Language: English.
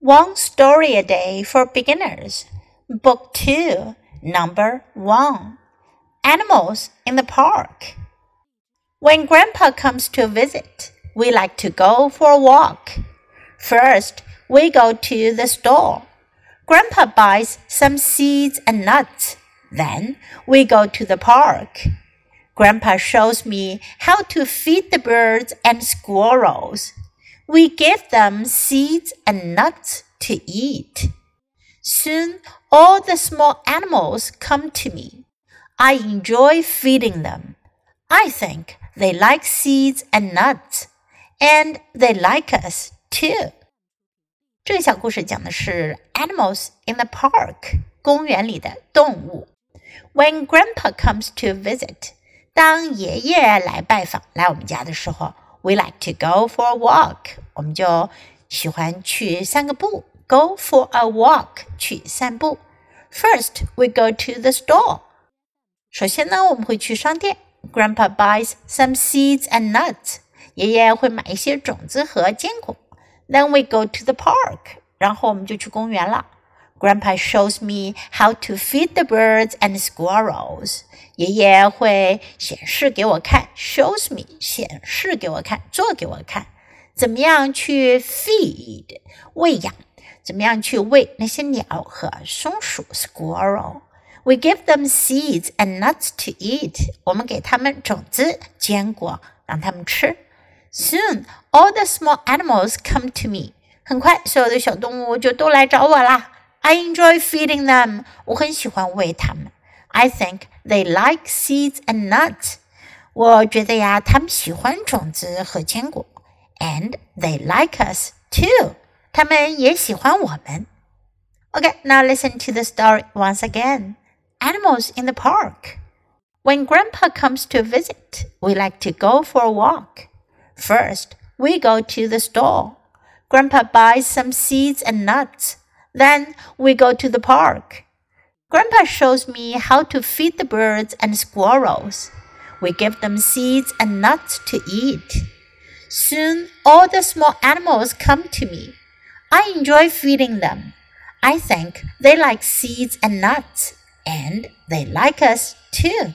One Story a Day for Beginners, Book 2, Number 1 Animals in the Park. When Grandpa comes to visit, we like to go for a walk. First, we go to the store. Grandpa buys some seeds and nuts. Then we go to the park. Grandpa shows me how to feed the birds and squirrels. We give them seeds and nuts to eat. Soon all the small animals come to me. I enjoy feeding them. I think they like seeds and nuts, and they like us too. 这个小故事讲的是 animals in the park 公园里的动物。When Grandpa comes to visit，当爷爷来拜访来我们家的时候。 we like to go for a walk，我们就喜欢去散个步。Go for a walk，去散步。First, we go to the store。首先呢，我们会去商店。Grandpa buys some seeds and nuts。爷爷会买一些种子和坚果。Then we go to the park。然后我们就去公园了。 Grandpa shows me how to feed the birds and squirrels. 爷爷会显示给我看，shows me 显示给我看，做给我看，怎么样去 feed 喂养，怎么样去喂那些鸟和松鼠 squirrel。We give them seeds and nuts to eat. 我们给他们种子、坚果，让他们吃。Soon, all the small animals come to me. 很快，所有的小动物就都来找我啦。 I enjoy feeding them. 我很喜欢喂它们。I think they like seeds and nuts. 我觉得呀，他们喜欢种子和坚果。And they like us too. 他们也喜欢我们。Okay, now listen to the story once again. Animals in the park. When Grandpa comes to visit, we like to go for a walk. First, we go to the store. Grandpa buys some seeds and nuts. Then we go to the park. Grandpa shows me how to feed the birds and squirrels. We give them seeds and nuts to eat. Soon all the small animals come to me. I enjoy feeding them. I think they like seeds and nuts, and they like us too.